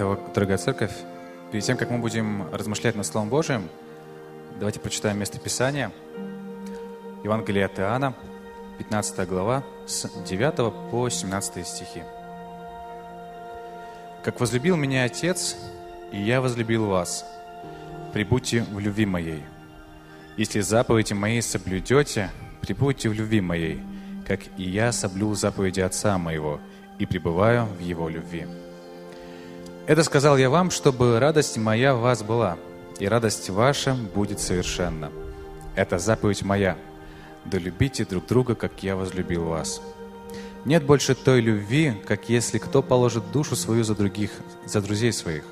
Итак, дорогая церковь, перед тем, как мы будем размышлять над Словом Божиим, давайте прочитаем место Писания. Евангелие от Иоанна, 15 глава, с 9 по 17 стихи. «Как возлюбил меня Отец, и я возлюбил вас, прибудьте в любви моей. Если заповеди мои соблюдете, прибудьте в любви моей, как и я соблюл заповеди Отца моего, и пребываю в Его любви». Это сказал я вам, чтобы радость моя в вас была, и радость ваша будет совершенна. Это заповедь моя. Да любите друг друга, как я возлюбил вас. Нет больше той любви, как если кто положит душу свою за других, за друзей своих.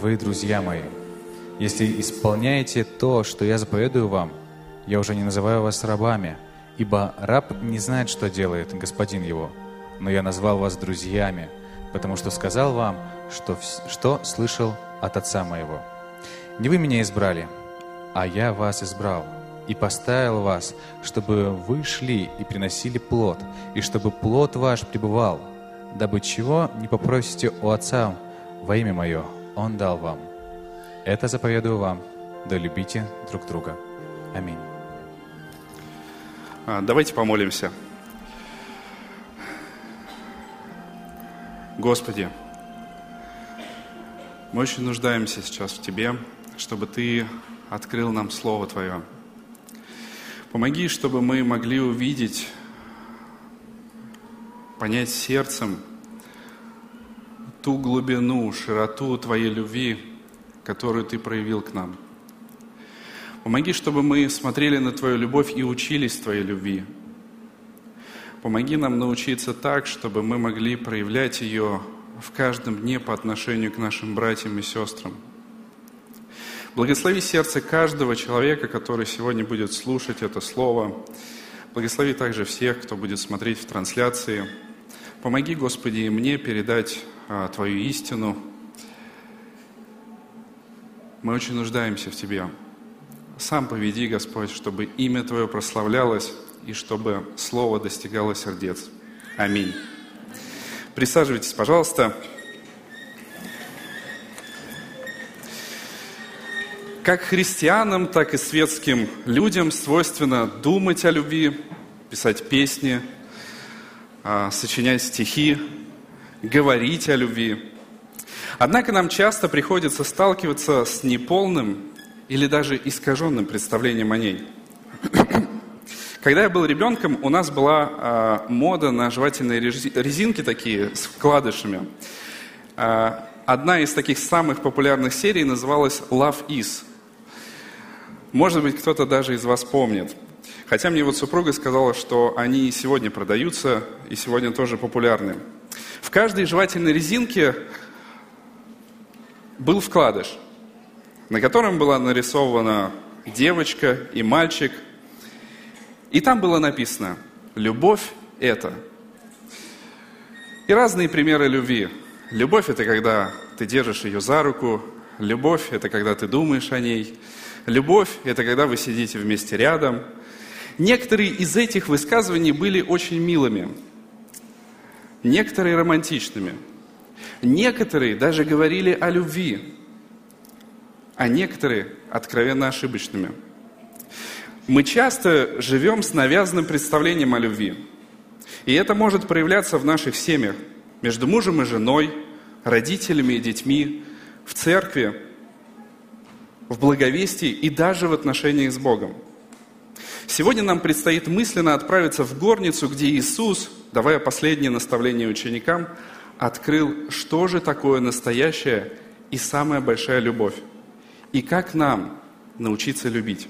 Вы, друзья мои, если исполняете то, что я заповедую вам, я уже не называю вас рабами, ибо раб не знает, что делает господин его, но я назвал вас друзьями, потому что сказал вам, что, что слышал от Отца моего. Не вы меня избрали, а я вас избрал и поставил вас, чтобы вы шли и приносили плод, и чтобы плод ваш пребывал, дабы чего не попросите у Отца во имя Мое, Он дал вам. Это заповедую вам, да любите друг друга. Аминь. А, давайте помолимся. Господи, мы очень нуждаемся сейчас в Тебе, чтобы Ты открыл нам Слово Твое. Помоги, чтобы мы могли увидеть, понять сердцем ту глубину, широту Твоей любви, которую Ты проявил к нам. Помоги, чтобы мы смотрели на Твою любовь и учились Твоей любви. Помоги нам научиться так, чтобы мы могли проявлять ее в каждом дне по отношению к нашим братьям и сестрам. Благослови сердце каждого человека, который сегодня будет слушать это слово. Благослови также всех, кто будет смотреть в трансляции. Помоги, Господи, и мне передать а, Твою истину. Мы очень нуждаемся в Тебе. Сам поведи, Господь, чтобы имя Твое прославлялось и чтобы Слово достигало сердец. Аминь. Присаживайтесь, пожалуйста. Как христианам, так и светским людям свойственно думать о любви, писать песни, а, сочинять стихи, говорить о любви. Однако нам часто приходится сталкиваться с неполным или даже искаженным представлением о ней. Когда я был ребенком, у нас была э, мода на жевательные резинки такие с вкладышами. Э, одна из таких самых популярных серий называлась Love Is. Может быть, кто-то даже из вас помнит. Хотя мне вот супруга сказала, что они и сегодня продаются, и сегодня тоже популярны. В каждой жевательной резинке был вкладыш, на котором была нарисована девочка и мальчик – и там было написано, любовь – это. И разные примеры любви. Любовь – это когда ты держишь ее за руку. Любовь – это когда ты думаешь о ней. Любовь – это когда вы сидите вместе рядом. Некоторые из этих высказываний были очень милыми, некоторые романтичными, некоторые даже говорили о любви, а некоторые откровенно ошибочными – мы часто живем с навязанным представлением о любви. И это может проявляться в наших семьях, между мужем и женой, родителями и детьми, в церкви, в благовестии и даже в отношениях с Богом. Сегодня нам предстоит мысленно отправиться в горницу, где Иисус, давая последнее наставление ученикам, открыл, что же такое настоящая и самая большая любовь, и как нам научиться любить.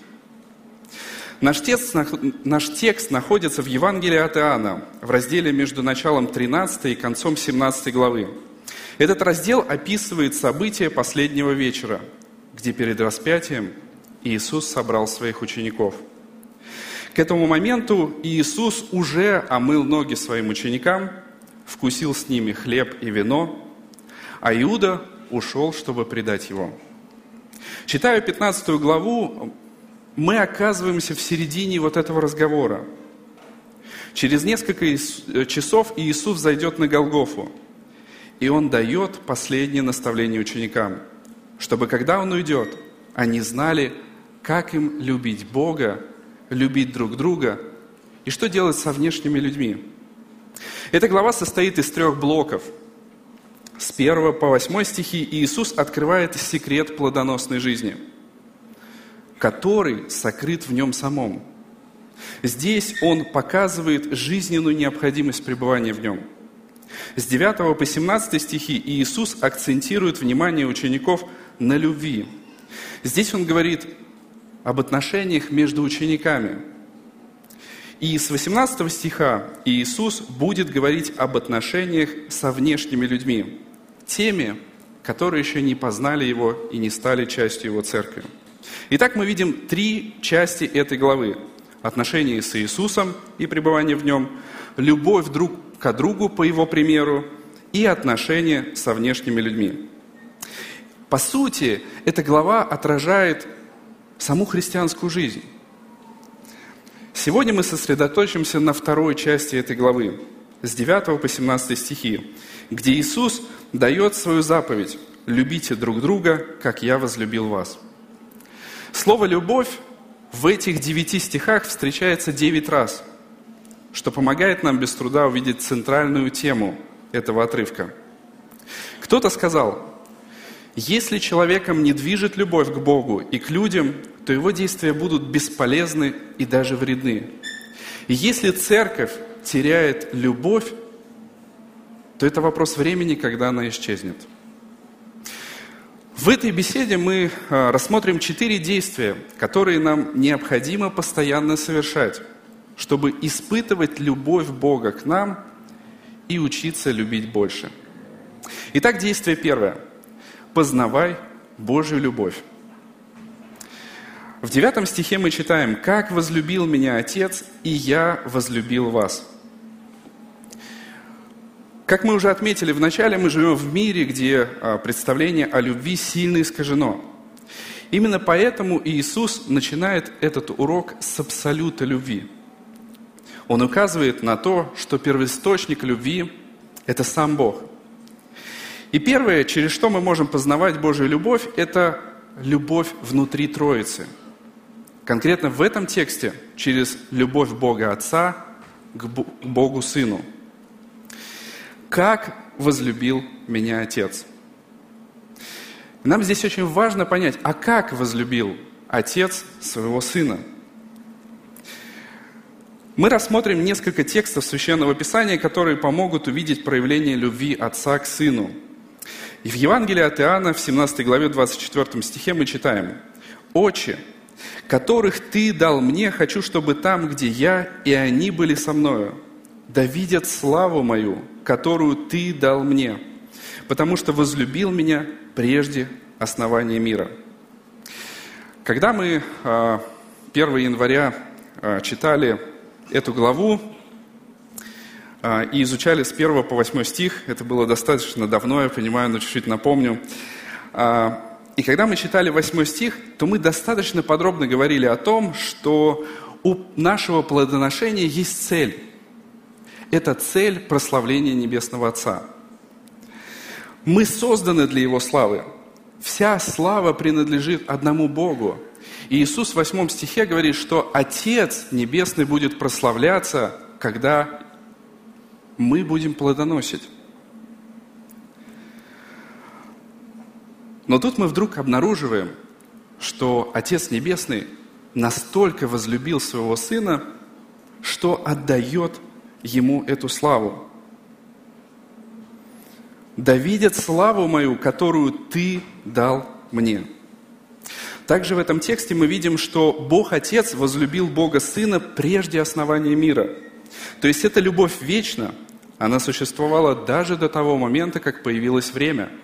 Наш текст, наш текст находится в Евангелии от Иоанна, в разделе между началом 13 и концом 17 главы. Этот раздел описывает события последнего вечера, где перед распятием Иисус собрал своих учеников. К этому моменту Иисус уже омыл ноги своим ученикам, вкусил с ними хлеб и вино, а Иуда ушел, чтобы предать его. Читая 15 главу, мы оказываемся в середине вот этого разговора. Через несколько э, часов Иисус зайдет на Голгофу. и Он дает последнее наставление ученикам, чтобы когда Он уйдет, они знали, как им любить Бога, любить друг друга и что делать со внешними людьми. Эта глава состоит из трех блоков. С 1 по 8 стихи Иисус открывает секрет плодоносной жизни, который сокрыт в нем самом. Здесь Он показывает жизненную необходимость пребывания в нем. С 9 по 17 стихи Иисус акцентирует внимание учеников на любви. Здесь Он говорит об отношениях между учениками. И с 18 стиха Иисус будет говорить об отношениях со внешними людьми, теми, которые еще не познали Его и не стали частью Его церкви. Итак, мы видим три части этой главы. Отношения с Иисусом и пребывание в Нем, любовь друг к другу по Его примеру и отношения со внешними людьми. По сути, эта глава отражает саму христианскую жизнь. Сегодня мы сосредоточимся на второй части этой главы, с 9 по 17 стихи, где Иисус дает свою заповедь «Любите друг друга, как я возлюбил вас». Слово «любовь» в этих девяти стихах встречается девять раз, что помогает нам без труда увидеть центральную тему этого отрывка. Кто-то сказал, если человеком не движет любовь к Богу и к людям, то его действия будут бесполезны и даже вредны. Если церковь теряет любовь, то это вопрос времени, когда она исчезнет. В этой беседе мы а, рассмотрим четыре действия, которые нам необходимо постоянно совершать, чтобы испытывать любовь Бога к нам и учиться любить больше. Итак, действие первое. Познавай Божью любовь. В девятом стихе мы читаем, «Как возлюбил меня Отец, и я возлюбил вас». Как мы уже отметили в начале, мы живем в мире, где а, представление о любви сильно искажено. Именно поэтому Иисус начинает этот урок с абсолюта любви. Он указывает на то, что первоисточник любви – это сам Бог. И первое, через что мы можем познавать Божью любовь, это любовь внутри Троицы – Конкретно в этом тексте через любовь Бога Отца к Богу Сыну. Как возлюбил меня Отец? Нам здесь очень важно понять, а как возлюбил Отец своего Сына? Мы рассмотрим несколько текстов Священного Писания, которые помогут увидеть проявление любви Отца к Сыну. И в Евангелии от Иоанна в 17 главе 24 стихе мы читаем «Отче, которых Ты дал мне, хочу, чтобы там, где я, и они были со мною, да видят славу мою, которую Ты дал мне, потому что возлюбил меня прежде основания мира». Когда мы 1 а, января а, читали эту главу а, и изучали с 1 по 8 стих, это было достаточно давно, я понимаю, но чуть-чуть напомню, и когда мы читали восьмой стих, то мы достаточно подробно говорили о том, что у нашего плодоношения есть цель. Это цель прославления Небесного Отца. Мы созданы для Его славы. Вся слава принадлежит одному Богу. И Иисус в восьмом стихе говорит, что Отец Небесный будет прославляться, когда мы будем плодоносить. Но тут мы вдруг обнаруживаем, что Отец Небесный настолько возлюбил своего Сына, что отдает Ему эту славу. «Да видят славу мою, которую Ты дал мне». Также в этом тексте мы видим, что Бог Отец возлюбил Бога Сына прежде основания мира. То есть эта любовь вечна, она существовала даже до того момента, как появилось время –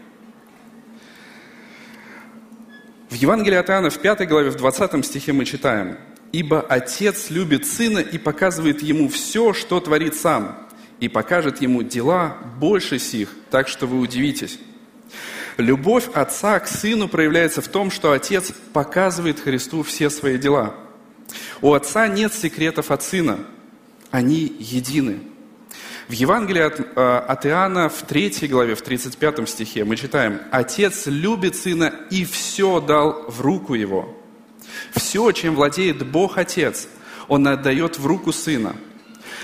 В Евангелии от Иоанна в 5 главе, в 20 стихе мы читаем, «Ибо Отец любит Сына и показывает Ему все, что творит Сам, и покажет Ему дела больше сих, так что вы удивитесь». Любовь Отца к Сыну проявляется в том, что Отец показывает Христу все свои дела. У Отца нет секретов от Сына, они едины. В Евангелии от, э, от Иоанна в 3 главе, в 35 стихе мы читаем, «Отец любит Сына и все дал в руку Его». Все, чем владеет Бог Отец, Он отдает в руку Сына.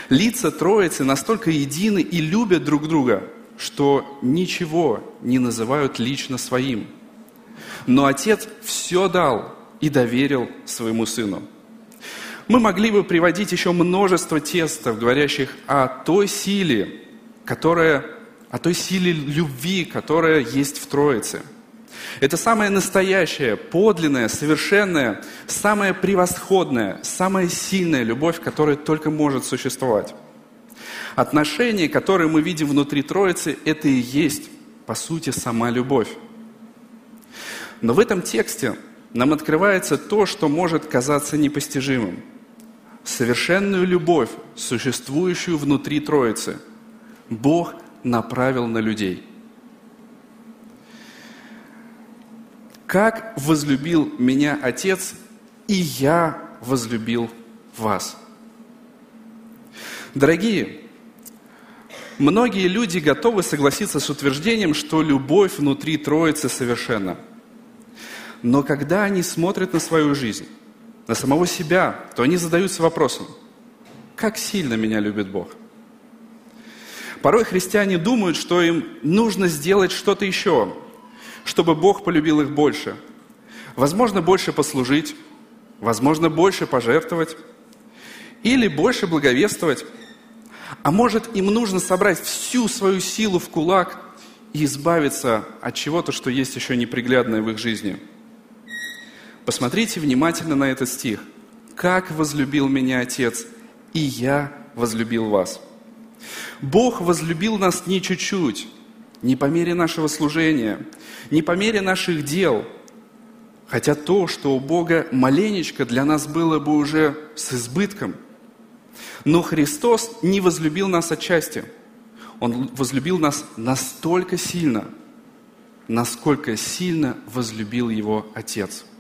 Лица Троицы настолько едины и любят друг друга, что ничего не называют лично своим. Но Отец все дал и доверил своему Сыну. Мы могли бы приводить еще множество текстов, говорящих о той силе, которая, о той силе любви, которая есть в Троице. Это самая настоящая, подлинная, совершенная, самая превосходная, самая сильная любовь, которая только может существовать. Отношения, которые мы видим внутри Троицы, это и есть, по сути, сама любовь. Но в этом тексте нам открывается то, что может казаться непостижимым – совершенную любовь, существующую внутри Троицы, Бог направил на людей. Как возлюбил меня Отец, и я возлюбил вас. Дорогие, многие люди готовы согласиться с утверждением, что любовь внутри Троицы совершенна. Но когда они смотрят на свою жизнь, на самого себя, то они задаются вопросом, как сильно меня любит Бог? Порой христиане думают, что им нужно сделать что-то еще, чтобы Бог полюбил их больше. Возможно, больше послужить, возможно, больше пожертвовать или больше благовествовать. А может, им нужно собрать всю свою силу в кулак и избавиться от чего-то, что есть еще неприглядное в их жизни – Посмотрите внимательно на этот стих. «Как возлюбил меня Отец, и я возлюбил вас». Бог возлюбил нас не чуть-чуть, не по мере нашего служения, не по мере наших дел, хотя то, что у Бога маленечко для нас было бы уже с избытком. Но Христос не возлюбил нас отчасти. Он возлюбил нас настолько сильно, насколько сильно возлюбил Его Отец –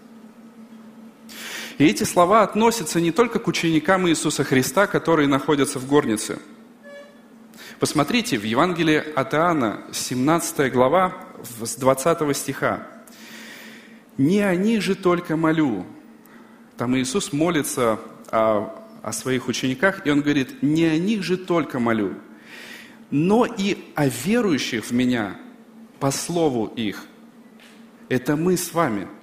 и эти слова относятся не только к ученикам Иисуса Христа, которые находятся в горнице. Посмотрите, в Евангелии от Иоанна, 17 глава, с 20 стиха. «Не о них же только молю». Там Иисус молится о, о своих учениках, и Он говорит, «Не о них же только молю, но и о верующих в Меня по слову их». Это мы с вами –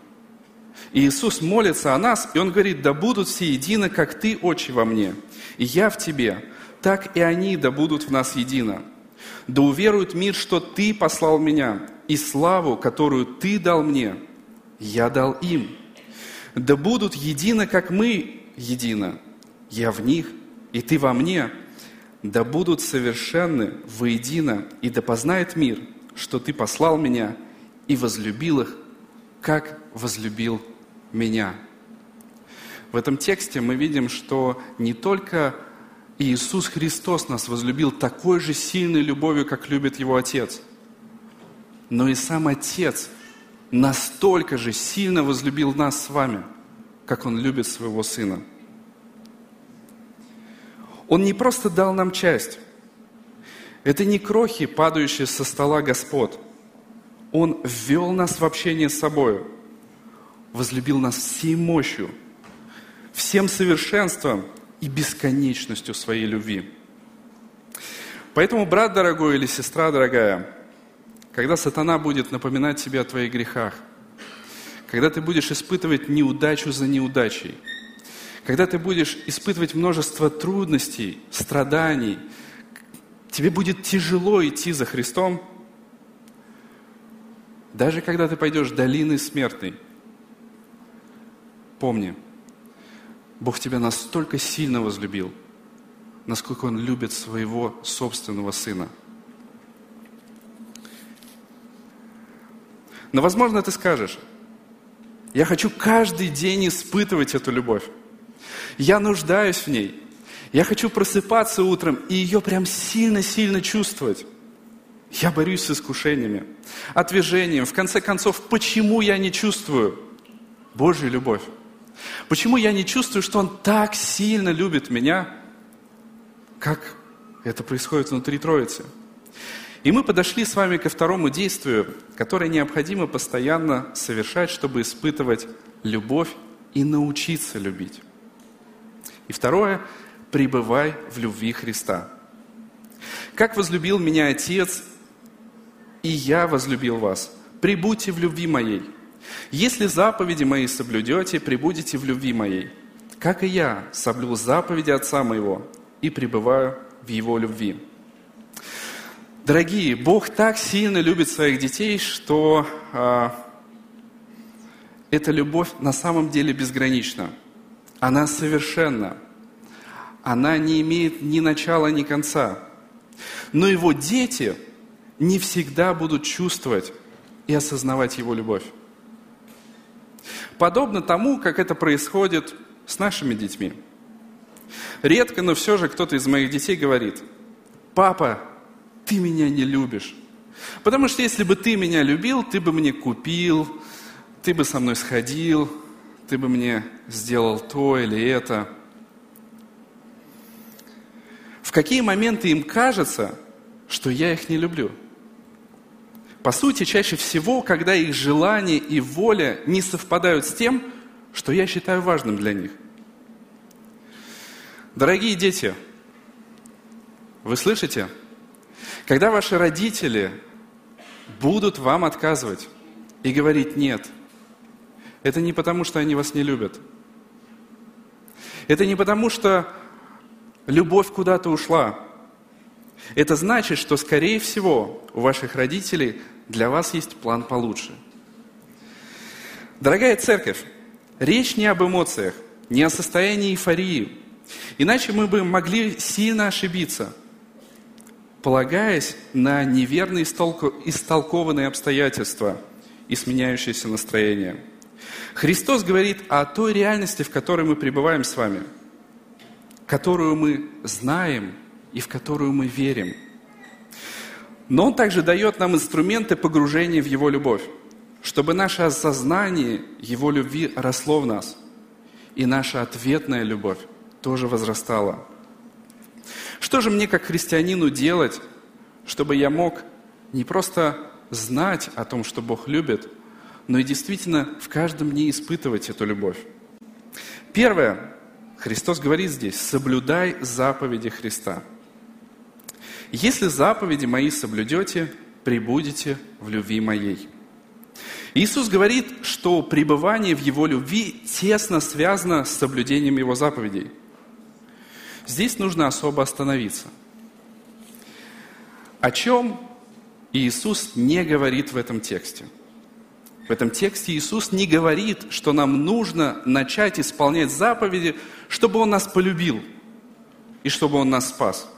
и Иисус молится о нас, и Он говорит, да будут все едины, как Ты, Отче, во мне, и я в Тебе, так и они да будут в нас едино. Да уверует мир, что Ты послал меня, и славу, которую Ты дал мне, я дал им. Да будут едины, как мы едино, я в них, и Ты во мне, да будут совершенны воедино, и да познает мир, что Ты послал меня и возлюбил их, как возлюбил меня. В этом тексте мы видим, что не только Иисус Христос нас возлюбил такой же сильной любовью, как любит Его Отец, но и сам Отец настолько же сильно возлюбил нас с вами, как Он любит своего Сына. Он не просто дал нам часть. Это не крохи, падающие со стола Господ. Он ввел нас в общение с собой – возлюбил нас всей мощью, всем совершенством и бесконечностью своей любви. Поэтому, брат дорогой или сестра дорогая, когда сатана будет напоминать тебе о твоих грехах, когда ты будешь испытывать неудачу за неудачей, когда ты будешь испытывать множество трудностей, страданий, тебе будет тяжело идти за Христом, даже когда ты пойдешь долиной смертной – Помни, Бог тебя настолько сильно возлюбил, насколько Он любит своего собственного Сына. Но, возможно, ты скажешь, я хочу каждый день испытывать эту любовь. Я нуждаюсь в ней. Я хочу просыпаться утром и ее прям сильно-сильно чувствовать. Я борюсь с искушениями, отвержением. В конце концов, почему я не чувствую Божью любовь? Почему я не чувствую, что Он так сильно любит меня, как Это происходит внутри Троицы. И мы подошли с вами ко второму действию, которое необходимо постоянно совершать, чтобы испытывать любовь и научиться любить. И второе – пребывай в любви Христа. Как возлюбил меня Отец, и я возлюбил вас. Прибудьте в любви моей. Если заповеди мои соблюдете, прибудете в любви моей. Как и я соблюл заповеди Отца моего и пребываю в Его любви. Дорогие, Бог так сильно любит своих детей, что а, эта любовь на самом деле безгранична. Она совершенна. Она не имеет ни начала, ни конца. Но его дети не всегда будут чувствовать и осознавать его любовь. Подобно тому, как это происходит с нашими детьми. Редко, но все же кто-то из моих детей говорит, папа, ты меня не любишь. Потому что если бы ты меня любил, ты бы мне купил, ты бы со мной сходил, ты бы мне сделал то или это. В какие моменты им кажется, что я их не люблю? По сути, чаще всего, когда их желания и воля не совпадают с тем, что я считаю важным для них. Дорогие дети, вы слышите? Когда ваши родители будут вам отказывать и говорить «нет», это не потому, что они вас не любят. Это не потому, что любовь куда-то ушла. Это значит, что, скорее всего, у ваших родителей для вас есть план получше. Дорогая церковь, речь не об эмоциях, не о состоянии эйфории. Иначе мы бы могли сильно ошибиться, полагаясь на неверно истолкованные обстоятельства и сменяющееся настроение – Христос говорит о той реальности, в которой мы пребываем с вами, которую мы знаем и в которую мы верим. Но Он также дает нам инструменты погружения в Его любовь, чтобы наше осознание Его любви росло в нас, и наша ответная любовь тоже возрастала. Что же мне как христианину делать, чтобы я мог не просто знать о том, что Бог любит, но и действительно в каждом дне испытывать эту любовь. Первое, Христос говорит здесь, соблюдай заповеди Христа. Если заповеди мои соблюдете, прибудете в любви моей. Иисус говорит, что пребывание в Его любви тесно связано с соблюдением Его заповедей. Здесь нужно особо остановиться. О чем Иисус не говорит в этом тексте – в этом тексте Иисус не говорит, что нам нужно начать исполнять заповеди, чтобы Он нас полюбил и чтобы Он нас спас.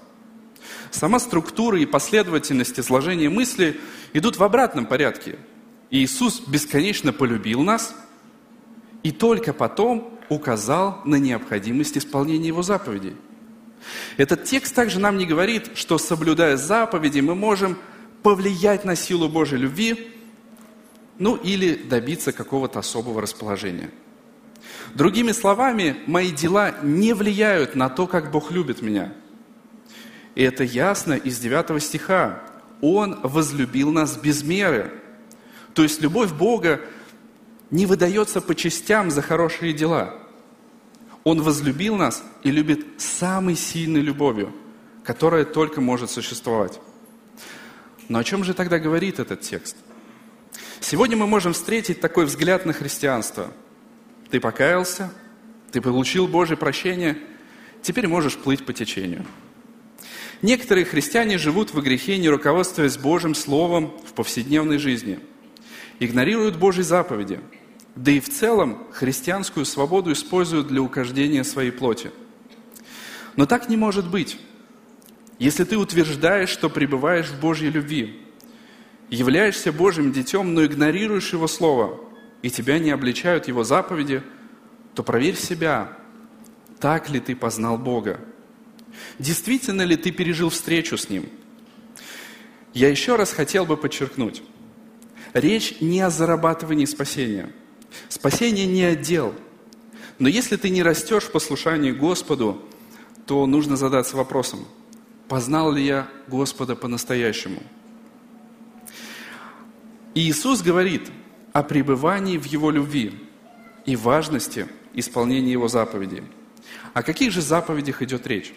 Сама структура и последовательность изложения мысли идут в обратном порядке. Иисус бесконечно полюбил нас и только потом указал на необходимость исполнения Его заповедей. Этот текст также нам не говорит, что соблюдая заповеди, мы можем повлиять на силу Божьей любви ну или добиться какого-то особого расположения. Другими словами, мои дела не влияют на то, как Бог любит меня. И это ясно из 9 стиха. Он возлюбил нас без меры. То есть любовь Бога не выдается по частям за хорошие дела. Он возлюбил нас и любит самой сильной любовью, которая только может существовать. Но о чем же тогда говорит этот текст? Сегодня мы можем встретить такой взгляд на христианство. Ты покаялся, ты получил Божье прощение, теперь можешь плыть по течению. Некоторые христиане живут в грехе, не руководствуясь Божьим Словом в повседневной жизни. Игнорируют Божьи заповеди. Да и в целом христианскую свободу используют для угождения своей плоти. Но так не может быть. Если ты утверждаешь, что пребываешь в Божьей любви, являешься Божьим детем, но игнорируешь Его Слово, и тебя не обличают Его заповеди, то проверь себя, так ли ты познал Бога. Действительно ли ты пережил встречу с Ним? Я еще раз хотел бы подчеркнуть, речь не о зарабатывании спасения. Спасение не отдел. Но если ты не растешь в послушании Господу, то нужно задаться вопросом, Познал ли я Господа по-настоящему? И Иисус говорит о пребывании в Его любви и важности исполнения Его заповедей. О каких же заповедях идет речь?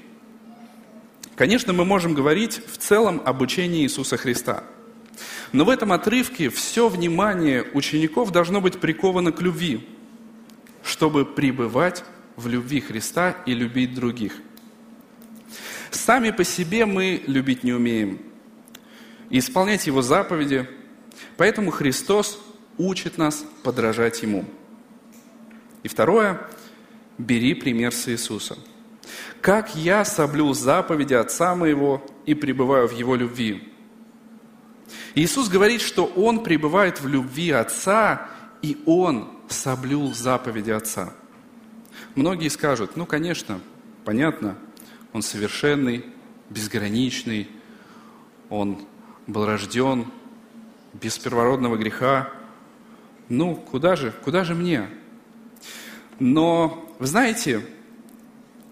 Конечно, мы можем говорить в целом об учении Иисуса Христа. Но в этом отрывке все внимание учеников должно быть приковано к любви, чтобы пребывать в любви Христа и любить других. Сами по себе мы любить не умеем и исполнять Его заповеди, поэтому Христос учит нас подражать Ему. И второе, бери пример с Иисуса. Как я соблюл заповеди Отца моего и пребываю в Его любви. Иисус говорит, что Он пребывает в любви Отца, и Он соблюл заповеди Отца. Многие скажут, ну, конечно, понятно, Он совершенный, безграничный, Он был рожден без первородного греха. Ну, куда же, куда же мне? Но, вы знаете,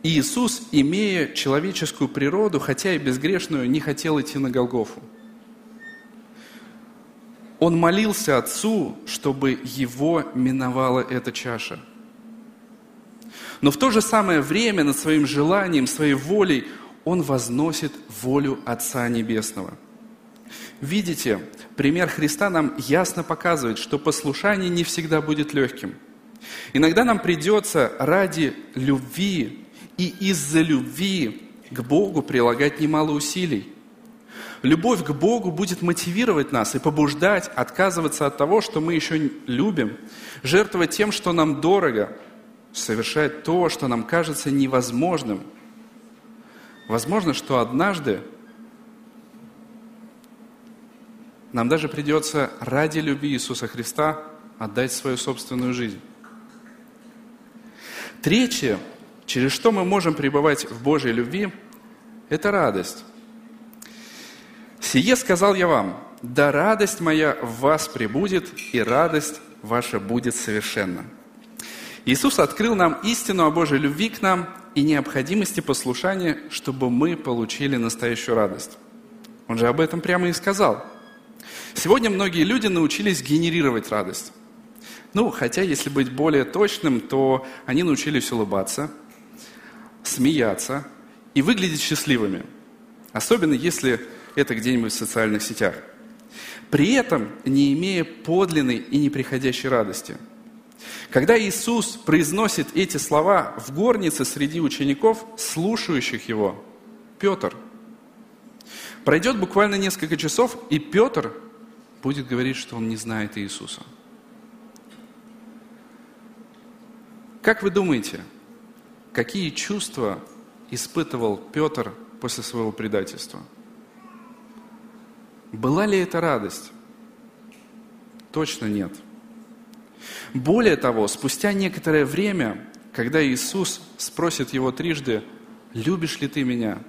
Иисус, имея человеческую природу, хотя и безгрешную, не хотел идти на Голгофу. Он молился Отцу, чтобы его миновала эта чаша. Но в то же самое время над своим желанием, своей волей он возносит волю Отца Небесного. Видите, пример Христа нам ясно показывает, что послушание не всегда будет легким. Иногда нам придется ради любви и из-за любви к Богу прилагать немало усилий. Любовь к Богу будет мотивировать нас и побуждать отказываться от того, что мы еще любим, жертвовать тем, что нам дорого, совершать то, что нам кажется невозможным. Возможно, что однажды нам даже придется ради любви Иисуса Христа отдать свою собственную жизнь. Третье, через что мы можем пребывать в Божьей любви, это радость. «Сие сказал я вам, да радость моя в вас пребудет, и радость ваша будет совершенна». Иисус открыл нам истину о Божьей любви к нам и необходимости послушания, чтобы мы получили настоящую радость. Он же об этом прямо и сказал. Сегодня многие люди научились генерировать радость. Ну, хотя, если быть более точным, то они научились улыбаться, смеяться и выглядеть счастливыми. Особенно, если это где-нибудь в социальных сетях. При этом не имея подлинной и неприходящей радости. Когда Иисус произносит эти слова в горнице среди учеников, слушающих Его, Петр, пройдет буквально несколько часов, и Петр будет говорить, что он не знает Иисуса. Как вы думаете, какие чувства испытывал Петр после своего предательства? Была ли это радость? Точно нет. Более того, спустя некоторое время, когда Иисус спросит его трижды, «Любишь ли ты меня?»,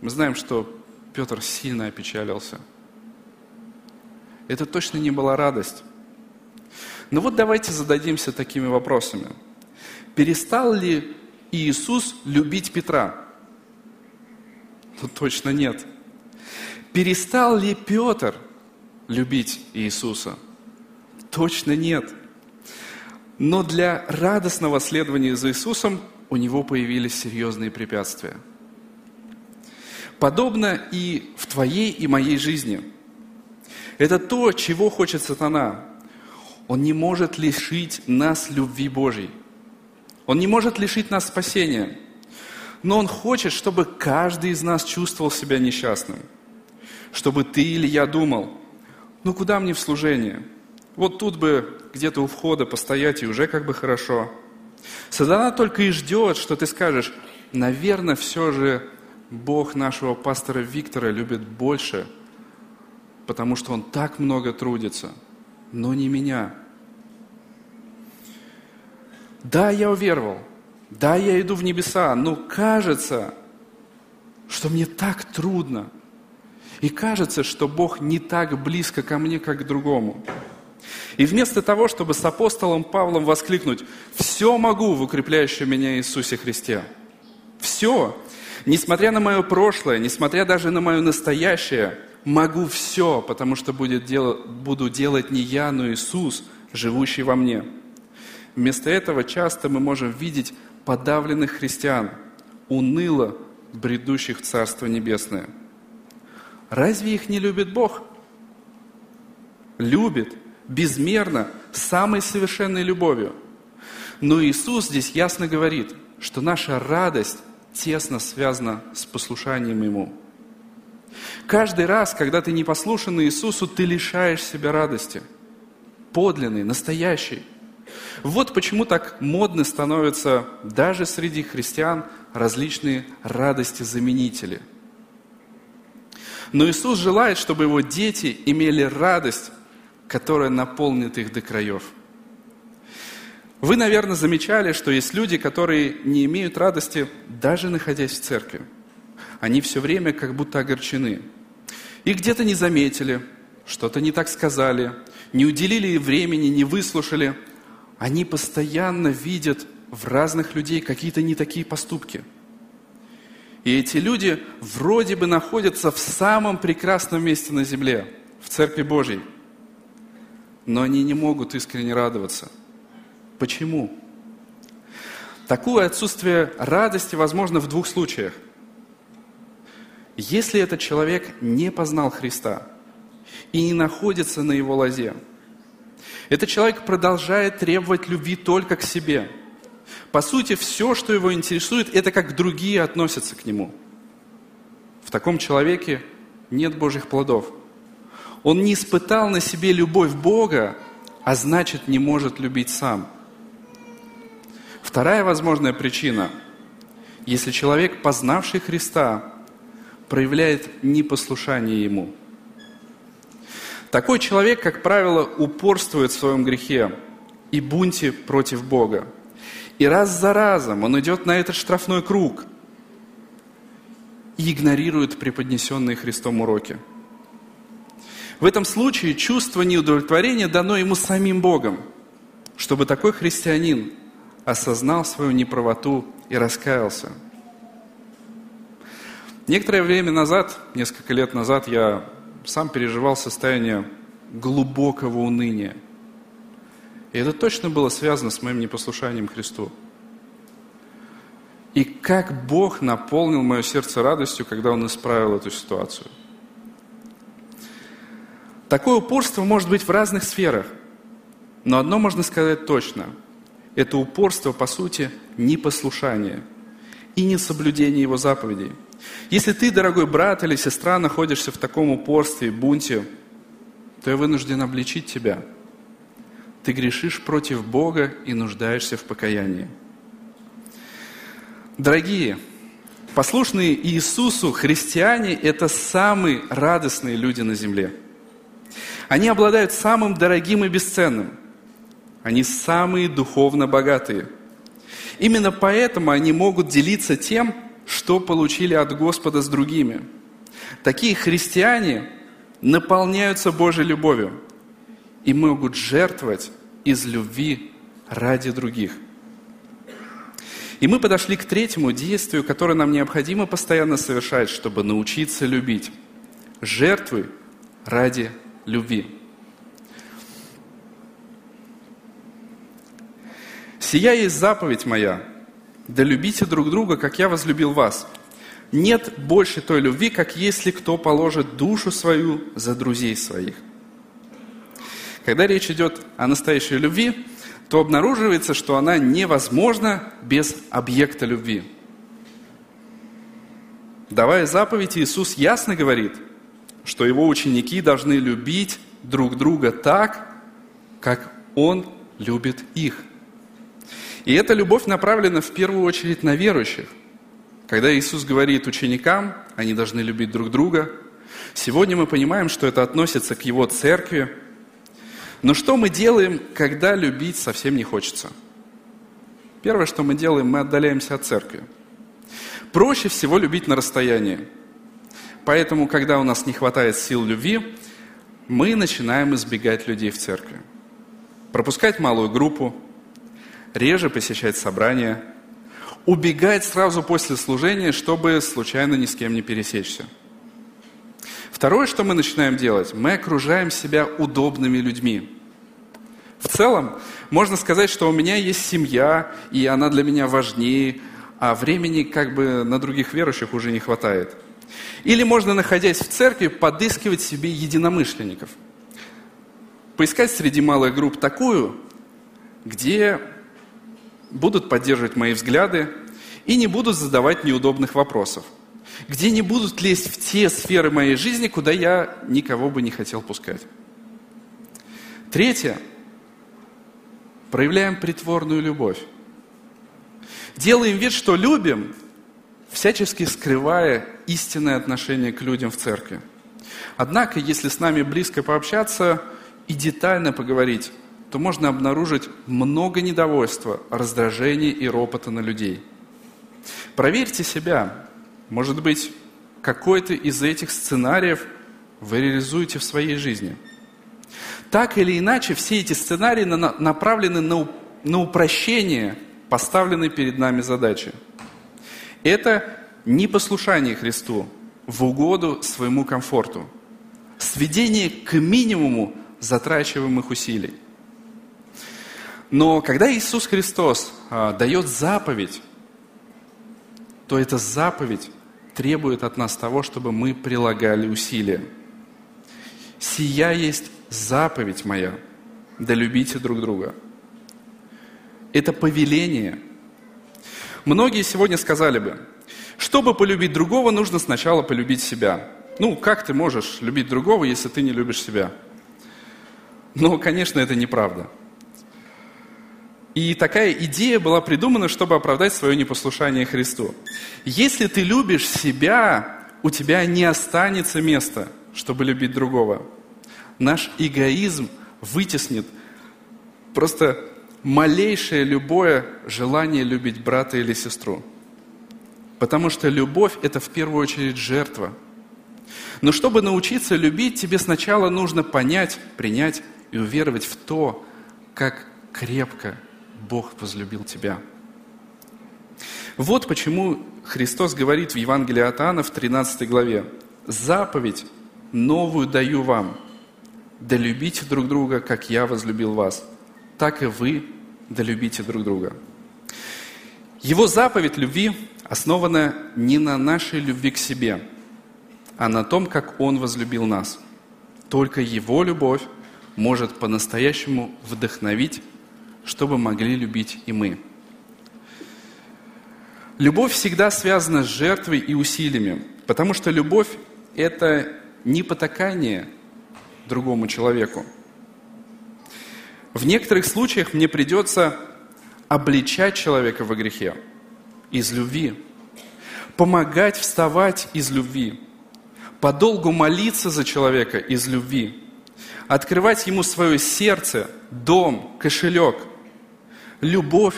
мы знаем, что Петр сильно опечалился. Это точно не была радость. Но вот давайте зададимся такими вопросами. Перестал ли Иисус любить Петра? Ну точно нет. Перестал ли Петр любить Иисуса? Точно нет. Но для радостного следования за Иисусом у него появились серьезные препятствия. Подобно и в твоей и моей жизни. Это то, чего хочет сатана. Он не может лишить нас любви Божьей. Он не может лишить нас спасения. Но он хочет, чтобы каждый из нас чувствовал себя несчастным – чтобы ты или я думал, ну куда мне в служение? Вот тут бы где-то у входа постоять и уже как бы хорошо. Сатана только и ждет, что ты скажешь, наверное, все же Бог нашего пастора Виктора любит больше, потому что он так много трудится, но не меня. Да, я уверовал, да, я иду в небеса, но кажется, что мне так трудно – и кажется, что Бог не так близко ко мне, как к другому. И вместо того, чтобы с апостолом Павлом воскликнуть «Все могу в укрепляющем меня Иисусе Христе», все, Несмотря на мое прошлое, несмотря даже на мое настоящее, могу все, потому что будет дел... буду делать не я, но Иисус, живущий во мне. Вместо этого часто мы можем видеть подавленных христиан, уныло бредущих в Царство Небесное. Разве их не любит Бог? Любит, безмерно, самой совершенной любовью. Но Иисус здесь ясно говорит, что наша радость тесно связана с послушанием Ему. Каждый раз, когда ты не послушан Иисусу, ты лишаешь себя радости. Подлинной, настоящей. Вот почему так модны становятся даже среди христиан различные радости-заменители. Но Иисус желает, чтобы его дети имели радость, которая наполнит их до краев. Вы, наверное, замечали, что есть люди, которые не имеют радости, даже находясь в церкви. Они все время как будто огорчены. И где-то не заметили, что-то не так сказали, не уделили времени, не выслушали – они постоянно видят в разных людей какие-то не такие поступки. И эти люди вроде бы находятся в самом прекрасном месте на земле, в Церкви Божьей. Но они не могут искренне радоваться. Почему? Такое отсутствие радости возможно в двух случаях. Если этот человек не познал Христа и не находится на его лозе – этот человек продолжает требовать любви только к себе. По сути, все, что его интересует, это как другие относятся к нему. В таком человеке нет Божьих плодов. Он не испытал на себе любовь Бога, а значит не может любить сам. Вторая возможная причина, если человек, познавший Христа, проявляет непослушание Ему – такой человек, как правило, упорствует в своем грехе и бунте против Бога. И раз за разом он идет на этот штрафной круг и игнорирует преподнесенные Христом уроки. В этом случае чувство неудовлетворения дано ему самим Богом, чтобы такой христианин осознал свою неправоту и раскаялся. Некоторое время назад, несколько лет назад, я сам переживал состояние глубокого уныния. И это точно было связано с моим непослушанием Христу. И как Бог наполнил мое сердце радостью, когда Он исправил эту ситуацию. Такое упорство может быть в разных сферах. Но одно можно сказать точно. Это упорство, по сути, непослушание и несоблюдение Его заповедей – если ты, дорогой брат или сестра, находишься в таком упорстве, бунте, то я вынужден обличить тебя. Ты грешишь против Бога и нуждаешься в покаянии. Дорогие, послушные Иисусу христиане – это самые радостные люди на земле. Они обладают самым дорогим и бесценным. Они самые духовно богатые. Именно поэтому они могут делиться тем, что получили от Господа с другими. Такие христиане наполняются Божьей любовью и могут жертвовать из любви ради других. И мы подошли к третьему действию, которое нам необходимо постоянно совершать, чтобы научиться любить. Жертвы ради любви. «Сия есть заповедь моя, да любите друг друга, как я возлюбил вас. Нет больше той любви, как если кто положит душу свою за друзей своих. Когда речь идет о настоящей любви, то обнаруживается, что она невозможна без объекта любви. Давая заповедь, Иисус ясно говорит, что его ученики должны любить друг друга так, как Он любит их – и эта любовь направлена в первую очередь на верующих. Когда Иисус говорит ученикам, они должны любить друг друга, сегодня мы понимаем, что это относится к Его церкви. Но что мы делаем, когда любить совсем не хочется? Первое, что мы делаем, мы отдаляемся от церкви. Проще всего любить на расстоянии. Поэтому, когда у нас не хватает сил любви, мы начинаем избегать людей в церкви. Пропускать малую группу, реже посещать собрания, убегать сразу после служения, чтобы случайно ни с кем не пересечься. Второе, что мы начинаем делать, мы окружаем себя удобными людьми. В целом, можно сказать, что у меня есть семья, и она для меня важнее, а времени как бы на других верующих уже не хватает. Или можно, находясь в церкви, подыскивать себе единомышленников. Поискать среди малых групп такую, где будут поддерживать мои взгляды и не будут задавать неудобных вопросов. Где не будут лезть в те сферы моей жизни, куда я никого бы не хотел пускать. Третье. Проявляем притворную любовь. Делаем вид, что любим, всячески скрывая истинное отношение к людям в церкви. Однако, если с нами близко пообщаться и детально поговорить, то можно обнаружить много недовольства, раздражения и ропота на людей. Проверьте себя. Может быть, какой-то из этих сценариев вы реализуете в своей жизни. Так или иначе, все эти сценарии направлены на, на упрощение поставленной перед нами задачи. Это непослушание Христу в угоду своему комфорту, сведение к минимуму затрачиваемых усилий. Но когда Иисус Христос а, дает заповедь, то эта заповедь требует от нас того, чтобы мы прилагали усилия. «Сия есть заповедь моя, да любите друг друга». Это повеление. Многие сегодня сказали бы, чтобы полюбить другого, нужно сначала полюбить себя. Ну, как ты можешь любить другого, если ты не любишь себя? Но, конечно, это неправда. И такая идея была придумана, чтобы оправдать свое непослушание Христу. Если ты любишь себя, у тебя не останется места, чтобы любить другого. Наш эгоизм вытеснит просто малейшее любое желание любить брата или сестру. Потому что любовь – это в первую очередь жертва. Но чтобы научиться любить, тебе сначала нужно понять, принять и уверовать в то, как крепко Бог возлюбил тебя. Вот почему Христос говорит в Евангелии от Иоанна в 13 главе, «Заповедь новую даю вам, да любите друг друга, как я возлюбил вас, так и вы да любите друг друга». Его заповедь любви основана не на нашей любви к себе, а на том, как Он возлюбил нас. Только Его любовь может по-настоящему вдохновить чтобы могли любить и мы. Любовь всегда связана с жертвой и усилиями, потому что любовь – это не потакание другому человеку. В некоторых случаях мне придется обличать человека во грехе из любви, помогать вставать из любви, подолгу молиться за человека из любви, открывать ему свое сердце, дом, кошелек – любовь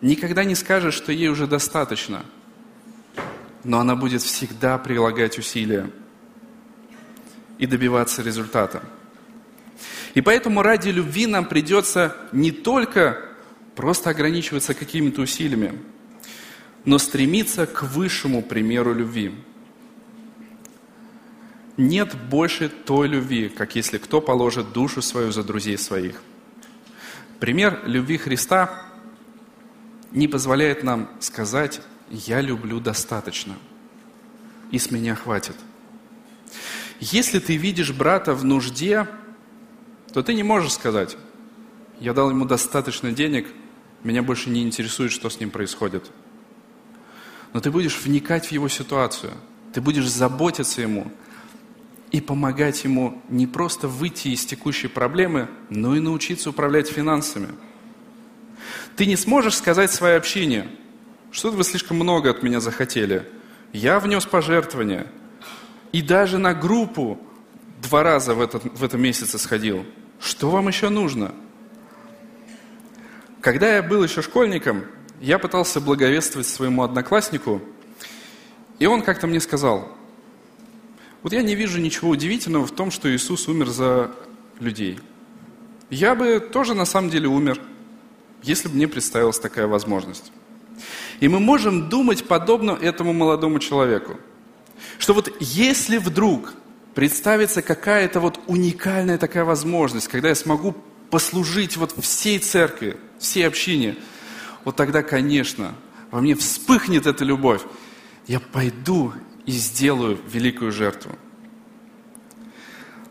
никогда не скажет, что ей уже достаточно, но она будет всегда прилагать усилия и добиваться результата. И поэтому ради любви нам придется не только просто ограничиваться какими-то усилиями, но стремиться к высшему примеру любви. Нет больше той любви, как если кто положит душу свою за друзей своих – Пример любви Христа не позволяет нам сказать «я люблю достаточно» и с меня хватит. Если ты видишь брата в нужде, то ты не можешь сказать «я дал ему достаточно денег, меня больше не интересует, что с ним происходит». Но ты будешь вникать в его ситуацию, ты будешь заботиться ему – и помогать ему не просто выйти из текущей проблемы, но и научиться управлять финансами. Ты не сможешь сказать свое общение, что-то вы слишком много от меня захотели. Я внес пожертвования. И даже на группу два раза в, этот, в этом месяце сходил. Что вам еще нужно? Когда я был еще школьником, я пытался благовествовать своему однокласснику, и он как-то мне сказал, вот я не вижу ничего удивительного в том, что Иисус умер за людей. Я бы тоже на самом деле умер, если бы мне представилась такая возможность. И мы можем думать подобно этому молодому человеку. Что вот если вдруг представится какая-то вот уникальная такая возможность, когда я смогу послужить вот всей церкви, всей общине, вот тогда, конечно, во мне вспыхнет эта любовь. Я пойду и сделаю великую жертву.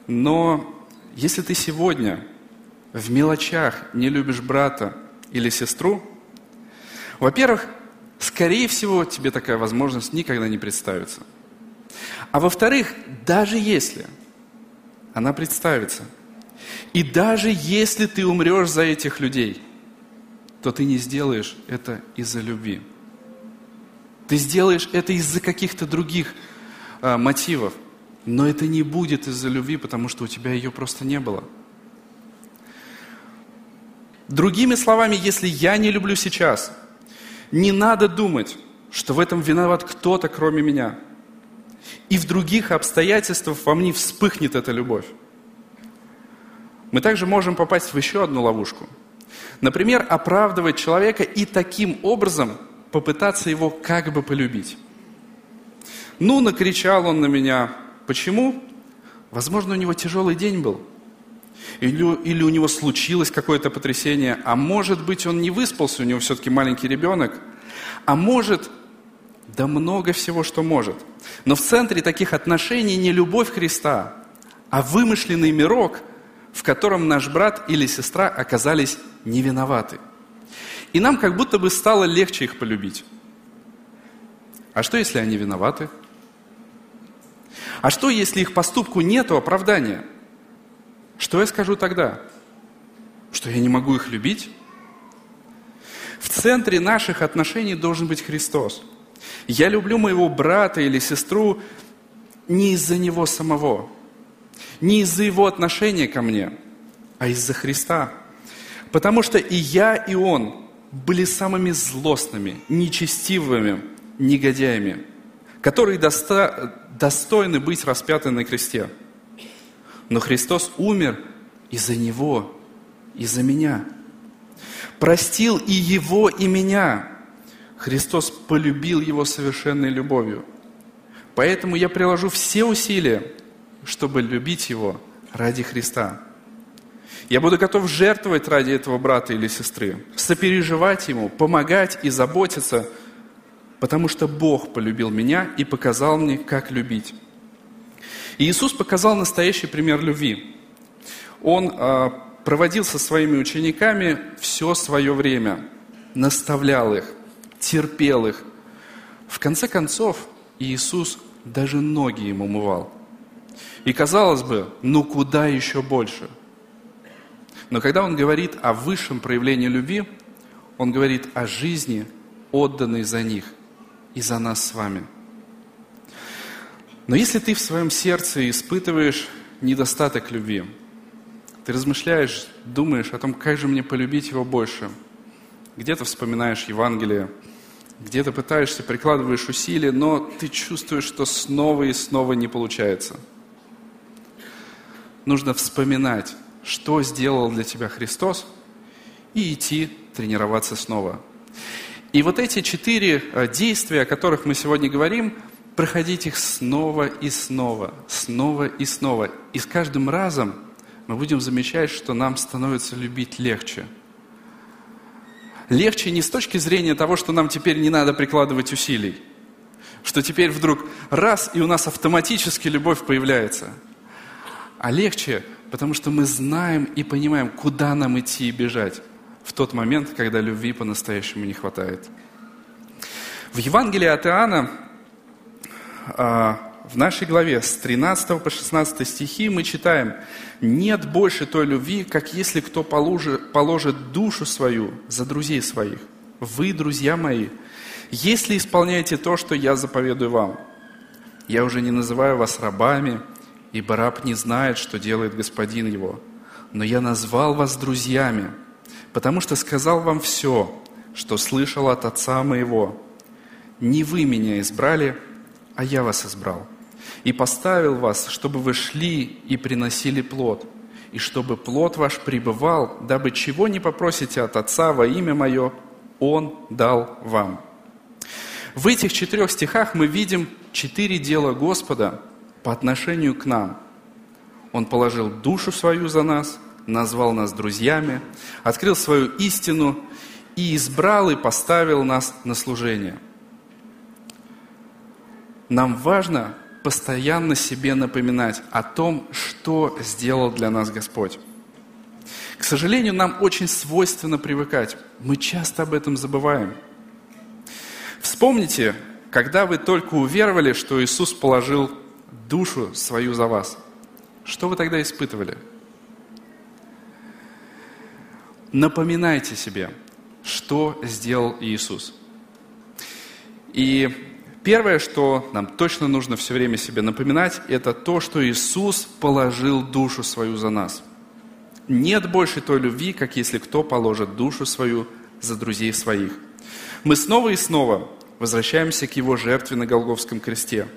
Но если ты сегодня в мелочах не любишь брата или сестру, во-первых, скорее всего, тебе такая возможность никогда не представится. А во-вторых, даже если она представится, и даже если ты умрешь за этих людей, то ты не сделаешь это из-за любви. Ты сделаешь это из-за каких-то других э, мотивов. Но это не будет из-за любви, потому что у тебя ее просто не было. Другими словами, если я не люблю сейчас, не надо думать, что в этом виноват кто-то, кроме меня. И в других обстоятельствах во мне вспыхнет эта любовь. Мы также можем попасть в еще одну ловушку. Например, оправдывать человека и таким образом попытаться его как бы полюбить. Ну, накричал он на меня. Почему? Возможно, у него тяжелый день был. Или, или у него случилось какое-то потрясение. А может быть, он не выспался, у него все-таки маленький ребенок. А может, да много всего, что может. Но в центре таких отношений не любовь Христа, а вымышленный мирок, в котором наш брат или сестра оказались не виноваты – и нам как будто бы стало легче их полюбить. А что, если они виноваты? А что, если их поступку нет оправдания? Что я скажу тогда? Что я не могу их любить? В центре наших отношений должен быть Христос. Я люблю моего брата или сестру не из-за него самого, не из-за его отношения ко мне, а из-за Христа. Потому что и я, и он были самыми злостными, нечестивыми негодяями, которые доста... достойны быть распяты на кресте. Но Христос умер из-за него, из-за меня. Простил и его, и меня. Христос полюбил его совершенной любовью. Поэтому я приложу все усилия, чтобы любить его ради Христа. Я буду готов жертвовать ради этого брата или сестры, сопереживать ему, помогать и заботиться, потому что Бог полюбил меня и показал мне, как любить. И Иисус показал настоящий пример любви. Он э, проводил со своими учениками все свое время, наставлял их, терпел их. В конце концов, Иисус даже ноги ему умывал. И казалось бы, ну куда еще больше – но когда он говорит о высшем проявлении любви, он говорит о жизни, отданной за них и за нас с вами. Но если ты в своем сердце испытываешь недостаток любви, ты размышляешь, думаешь о том, как же мне полюбить его больше, где-то вспоминаешь Евангелие, где-то пытаешься, прикладываешь усилия, но ты чувствуешь, что снова и снова не получается. Нужно вспоминать, что сделал для тебя Христос, и идти тренироваться снова. И вот эти четыре э, действия, о которых мы сегодня говорим, проходить их снова и снова, снова и снова. И с каждым разом мы будем замечать, что нам становится любить легче. Легче не с точки зрения того, что нам теперь не надо прикладывать усилий, что теперь вдруг раз, и у нас автоматически любовь появляется, а легче Потому что мы знаем и понимаем, куда нам идти и бежать в тот момент, когда любви по-настоящему не хватает. В Евангелии от Иоанна, а, в нашей главе с 13 по 16 стихи мы читаем, «Нет больше той любви, как если кто положит, положит душу свою за друзей своих. Вы, друзья мои, если исполняете то, что я заповедую вам. Я уже не называю вас рабами, ибо раб не знает, что делает господин его. Но я назвал вас друзьями, потому что сказал вам все, что слышал от отца моего. Не вы меня избрали, а я вас избрал. И поставил вас, чтобы вы шли и приносили плод, и чтобы плод ваш пребывал, дабы чего не попросите от Отца во имя Мое, Он дал вам. В этих четырех стихах мы видим четыре дела Господа по отношению к нам. Он положил душу свою за нас, назвал нас друзьями, открыл свою истину и избрал и поставил нас на служение. Нам важно постоянно себе напоминать о том, что сделал для нас Господь. К сожалению, нам очень свойственно привыкать. Мы часто об этом забываем. Вспомните, когда вы только уверовали, что Иисус положил душу свою за вас. Что вы тогда испытывали? Напоминайте себе, что сделал Иисус. И Первое, что нам точно нужно все время себе напоминать, это то, что Иисус положил душу свою за нас. Нет больше той любви, как если кто положит душу свою за друзей своих. Мы снова и снова возвращаемся к Его жертве на Голговском кресте.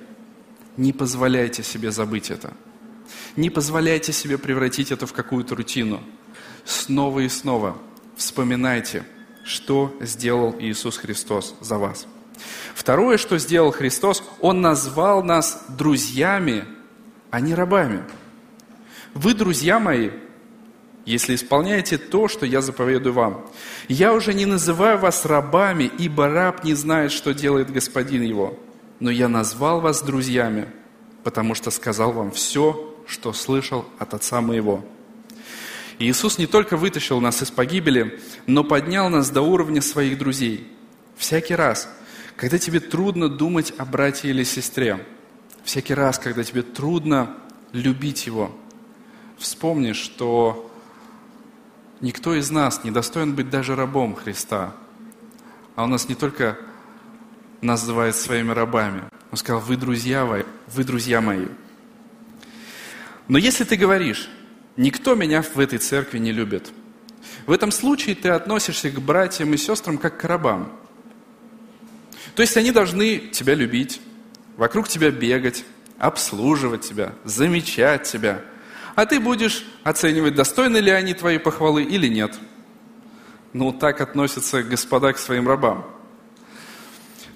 Не позволяйте себе забыть это. Не позволяйте себе превратить это в какую-то рутину. Снова и снова вспоминайте, что сделал Иисус Христос за вас. Второе, что сделал Христос, Он назвал нас друзьями, а не рабами. Вы, друзья мои, если исполняете то, что я заповедую вам. Я уже не называю вас рабами, ибо раб не знает, что делает господин его. Но я назвал вас друзьями, потому что сказал вам все, что слышал от Отца моего. Иисус не только вытащил нас из погибели, но поднял нас до уровня своих друзей. Всякий раз, когда тебе трудно думать о брате или сестре, всякий раз, когда тебе трудно любить его, вспомни, что никто из нас не достоин быть даже рабом Христа. А он нас не только называет своими рабами, он сказал, вы друзья, вы друзья мои. Но если ты говоришь, никто меня в этой церкви не любит, в этом случае ты относишься к братьям и сестрам как к рабам – то есть они должны тебя любить, вокруг тебя бегать, обслуживать тебя, замечать тебя. А ты будешь оценивать, достойны ли они твоей похвалы или нет. Ну, так относятся господа к своим рабам.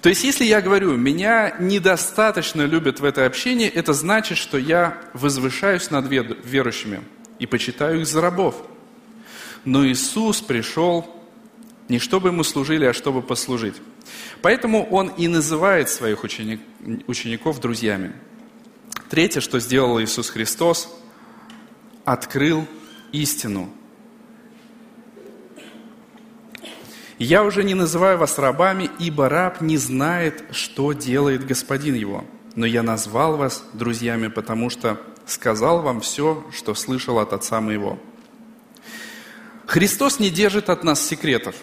То есть, если я говорю, меня недостаточно любят в этой общении, это значит, что я возвышаюсь над верующими и почитаю их за рабов. Но Иисус пришел не чтобы мы служили, а чтобы послужить. Поэтому он и называет своих ученик, учеников друзьями. Третье, что сделал Иисус Христос, открыл истину. «Я уже не называю вас рабами, ибо раб не знает, что делает господин его. Но я назвал вас друзьями, потому что сказал вам все, что слышал от Отца моего». Христос не держит от нас секретов.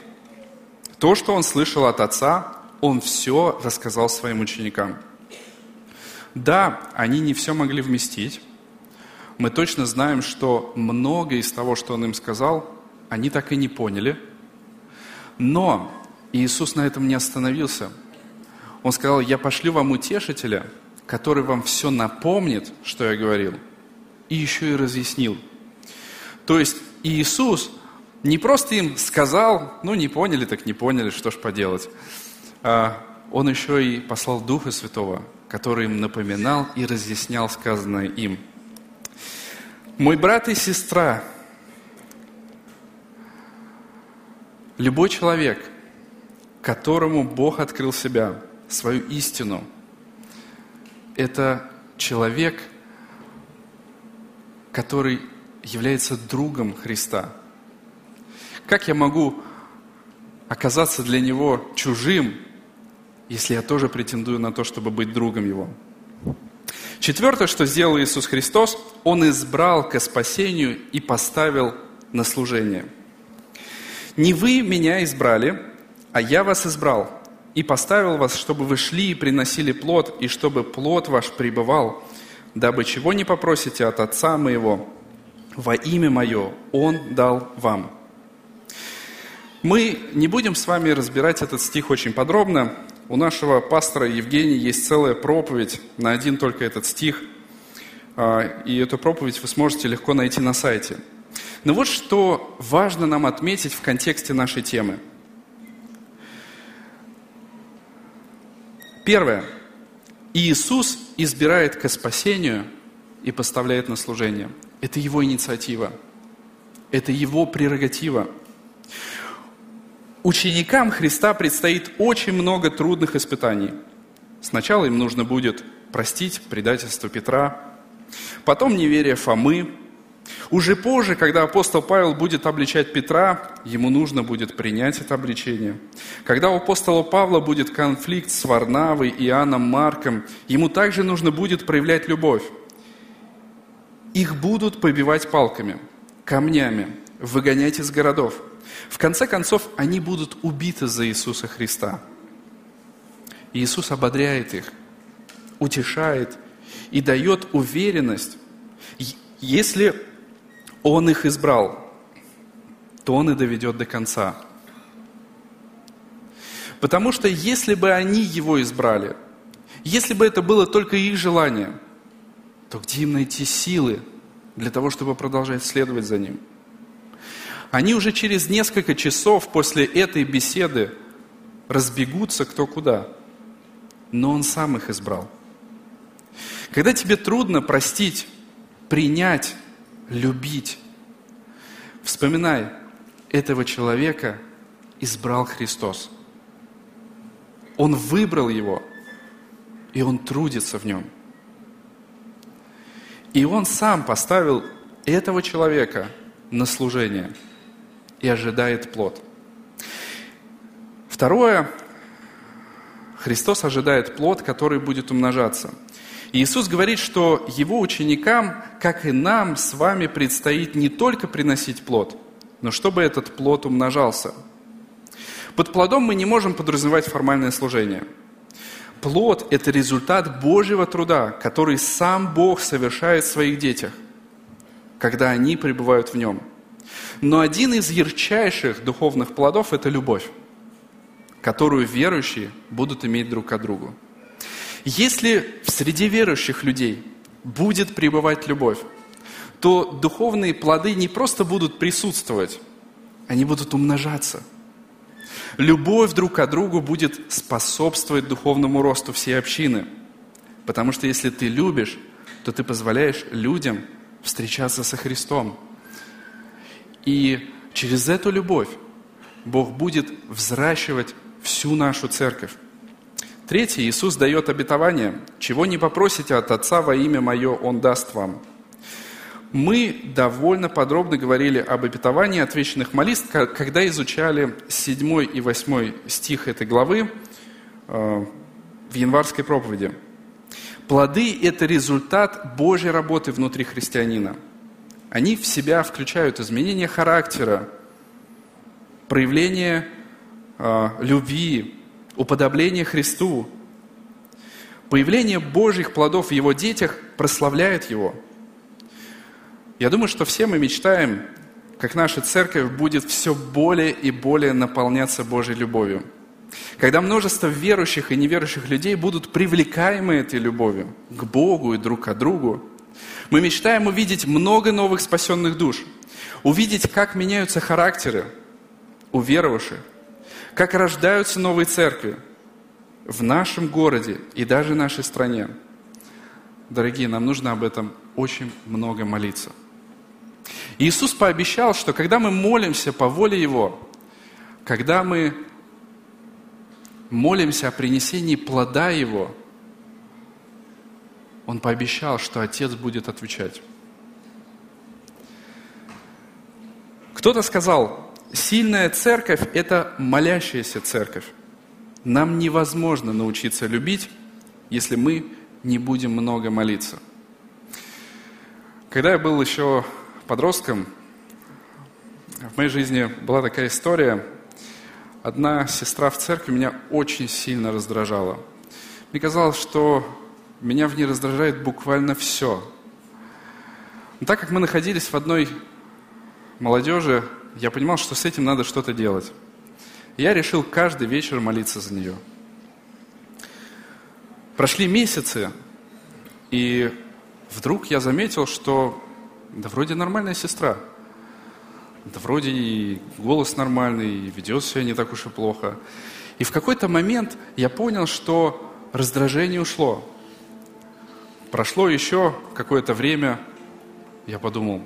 То, что Он слышал от Отца, он все рассказал своим ученикам. Да, они не все могли вместить. Мы точно знаем, что многое из того, что он им сказал, они так и не поняли. Но Иисус на этом не остановился. Он сказал, я пошлю вам утешителя, который вам все напомнит, что я говорил, и еще и разъяснил. То есть Иисус не просто им сказал, ну не поняли, так не поняли, что ж поделать. А, он еще и послал Духа Святого, который им напоминал и разъяснял сказанное им. Мой брат и сестра, любой человек, которому Бог открыл себя, свою истину, это человек, который является другом Христа. Как я могу оказаться для него чужим, если я тоже претендую на то, чтобы быть другом Его. Четвертое, что сделал Иисус Христос, Он избрал к спасению и поставил на служение. Не вы меня избрали, а я вас избрал и поставил вас, чтобы вы шли и приносили плод, и чтобы плод ваш пребывал, дабы чего не попросите от Отца моего, во имя мое Он дал вам. Мы не будем с вами разбирать этот стих очень подробно, у нашего пастора Евгения есть целая проповедь на один только этот стих. А, и эту проповедь вы сможете легко найти на сайте. Но вот что важно нам отметить в контексте нашей темы. Первое. Иисус избирает ко спасению и поставляет на служение. Это его инициатива. Это его прерогатива. Ученикам Христа предстоит очень много трудных испытаний. Сначала им нужно будет простить предательство Петра, потом неверие Фомы, уже позже, когда апостол Павел будет обличать Петра, ему нужно будет принять это обличение. Когда у апостола Павла будет конфликт с Варнавой, Иоанном Марком, ему также нужно будет проявлять любовь. Их будут побивать палками, камнями, выгонять из городов. В конце концов, они будут убиты за Иисуса Христа. Иисус ободряет их, утешает и дает уверенность, если Он их избрал, то Он и доведет до конца. Потому что если бы они Его избрали, если бы это было только их желание, то где им найти силы для того, чтобы продолжать следовать за Ним? Они уже через несколько часов после этой беседы разбегутся кто куда. Но Он сам их избрал. Когда тебе трудно простить, принять, любить, вспоминай, этого человека избрал Христос. Он выбрал его, и он трудится в нем. И он сам поставил этого человека на служение – и ожидает плод. Второе, Христос ожидает плод, который будет умножаться. Иисус говорит, что Его ученикам, как и нам с вами, предстоит не только приносить плод, но чтобы этот плод умножался. Под плодом мы не можем подразумевать формальное служение. Плод – это результат Божьего труда, который сам Бог совершает в своих детях, когда они пребывают в Нем – но один из ярчайших духовных плодов – это любовь, которую верующие будут иметь друг к другу. Если в среде верующих людей будет пребывать любовь, то духовные плоды не просто будут присутствовать, они будут умножаться. Любовь друг к другу будет способствовать духовному росту всей общины. Потому что если ты любишь, то ты позволяешь людям встречаться со Христом. И через эту любовь Бог будет взращивать всю нашу церковь. Третье, Иисус дает обетование. «Чего не попросите от Отца во имя Мое, Он даст вам». Мы довольно подробно говорили об обетовании отвеченных молитв, когда изучали 7 и 8 стих этой главы э, в январской проповеди. Плоды – это результат Божьей работы внутри христианина – они в себя включают изменение характера, проявление э, любви, уподобление Христу. Появление Божьих плодов в Его детях прославляет Его. Я думаю, что все мы мечтаем, как наша церковь будет все более и более наполняться Божьей любовью. Когда множество верующих и неверующих людей будут привлекаемы этой любовью к Богу и друг к другу, мы мечтаем увидеть много новых спасенных душ, увидеть, как меняются характеры у веровавших, как рождаются новые церкви в нашем городе и даже нашей стране. Дорогие, нам нужно об этом очень много молиться. Иисус пообещал, что когда мы молимся по воле Его, когда мы молимся о принесении плода Его – он пообещал, что Отец будет отвечать. Кто-то сказал, сильная церковь – это молящаяся церковь. Нам невозможно научиться любить, если мы не будем много молиться. Когда я был еще подростком, в моей жизни была такая история. Одна сестра в церкви меня очень сильно раздражала. Мне казалось, что меня в ней раздражает буквально все. Но так как мы находились в одной молодежи, я понимал, что с этим надо что-то делать. Я решил каждый вечер молиться за нее. Прошли месяцы, и вдруг я заметил, что да вроде нормальная сестра. Да вроде и голос нормальный, и ведет себя не так уж и плохо. И в какой-то момент я понял, что раздражение ушло. Прошло еще какое-то время, я подумал,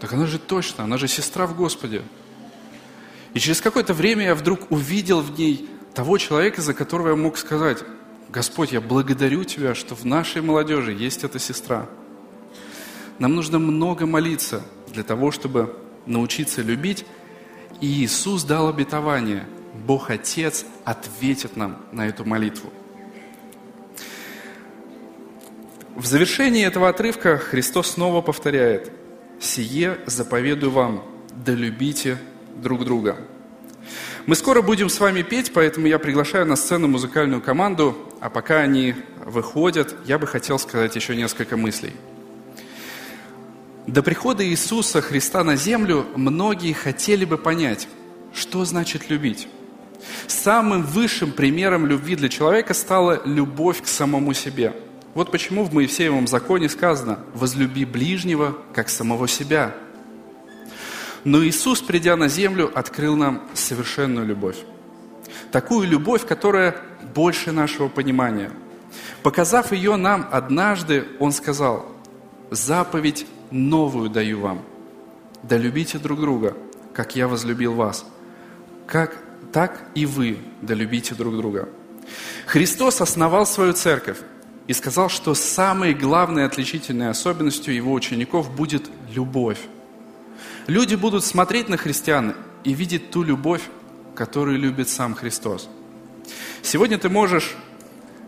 так она же точно, она же сестра в Господе. И через какое-то время я вдруг увидел в ней того человека, за которого я мог сказать, Господь, я благодарю Тебя, что в нашей молодежи есть эта сестра. Нам нужно много молиться для того, чтобы научиться любить. И Иисус дал обетование. Бог Отец ответит нам на эту молитву. В завершении этого отрывка Христос снова повторяет, «Сие заповедую вам, да любите друг друга». Мы скоро будем с вами петь, поэтому я приглашаю на сцену музыкальную команду, а пока они выходят, я бы хотел сказать еще несколько мыслей. До прихода Иисуса Христа на землю многие хотели бы понять, что значит любить. Самым высшим примером любви для человека стала любовь к самому себе. Вот почему в Моисеевом законе сказано «возлюби ближнего, как самого себя». Но Иисус, придя на землю, открыл нам совершенную любовь. Такую любовь, которая больше нашего понимания. Показав ее нам однажды, Он сказал, «Заповедь новую даю вам. Да любите друг друга, как я возлюбил вас. Как, так и вы да любите друг друга». Христос основал свою церковь и сказал, что самой главной отличительной особенностью его учеников будет любовь. Люди будут смотреть на христиан и видеть ту любовь, которую любит сам Христос. Сегодня ты можешь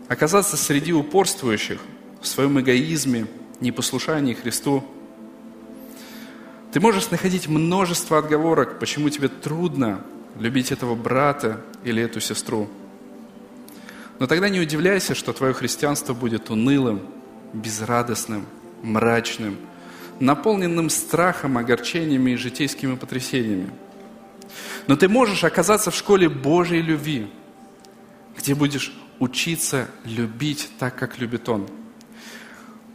оказаться среди упорствующих в своем эгоизме, непослушании Христу. Ты можешь находить множество отговорок, почему тебе трудно любить этого брата или эту сестру. Но тогда не удивляйся, что твое христианство будет унылым, безрадостным, мрачным – наполненным страхом, огорчениями и житейскими потрясениями. Но ты можешь оказаться в школе Божьей любви, где будешь учиться любить так, как любит Он.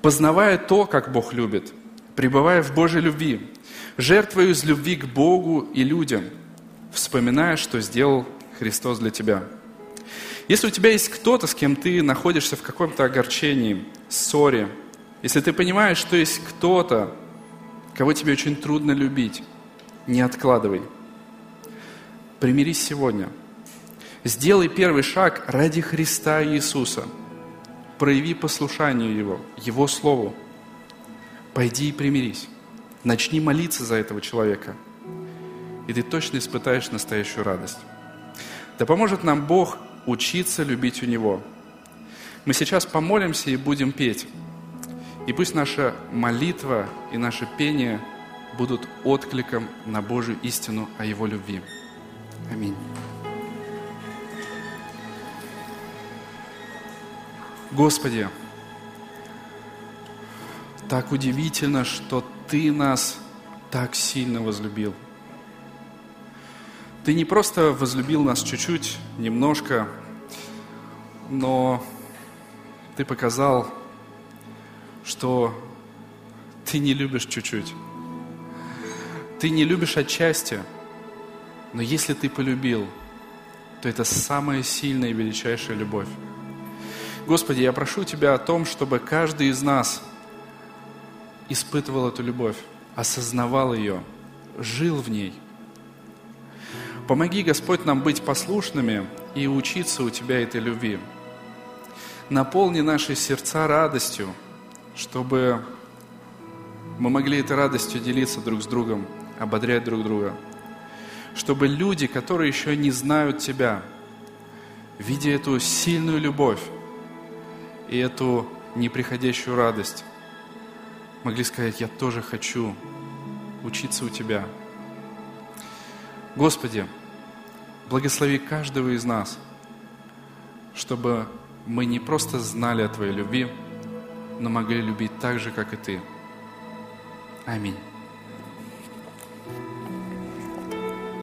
Познавая то, как Бог любит, пребывая в Божьей любви, жертвуя из любви к Богу и людям, вспоминая, что сделал Христос для тебя. Если у тебя есть кто-то, с кем ты находишься в каком-то огорчении, ссоре, если ты понимаешь, что есть кто-то, кого тебе очень трудно любить, не откладывай. Примирись сегодня. Сделай первый шаг ради Христа Иисуса. Прояви послушание Его, Его Слову. Пойди и примирись. Начни молиться за этого человека. И ты точно испытаешь настоящую радость. Да поможет нам Бог учиться любить у Него. Мы сейчас помолимся и будем петь. И пусть наша молитва и наше пение будут откликом на Божью истину о Его любви. Аминь. Господи, так удивительно, что Ты нас так сильно возлюбил. Ты не просто возлюбил нас чуть-чуть, немножко, но Ты показал что ты не любишь чуть-чуть. Ты не любишь отчасти, но если ты полюбил, то это самая сильная и величайшая любовь. Господи, я прошу Тебя о том, чтобы каждый из нас испытывал эту любовь, осознавал ее, жил в ней. Помоги, Господь, нам быть послушными и учиться у Тебя этой любви. Наполни наши сердца радостью – чтобы мы могли этой радостью делиться друг с другом, ободрять друг друга. Чтобы люди, которые еще не знают Тебя, видя эту сильную любовь и эту неприходящую радость, могли сказать, я тоже хочу учиться у Тебя. Господи, благослови каждого из нас, чтобы мы не просто знали о Твоей любви, но могли любить так же, как и Ты. Аминь.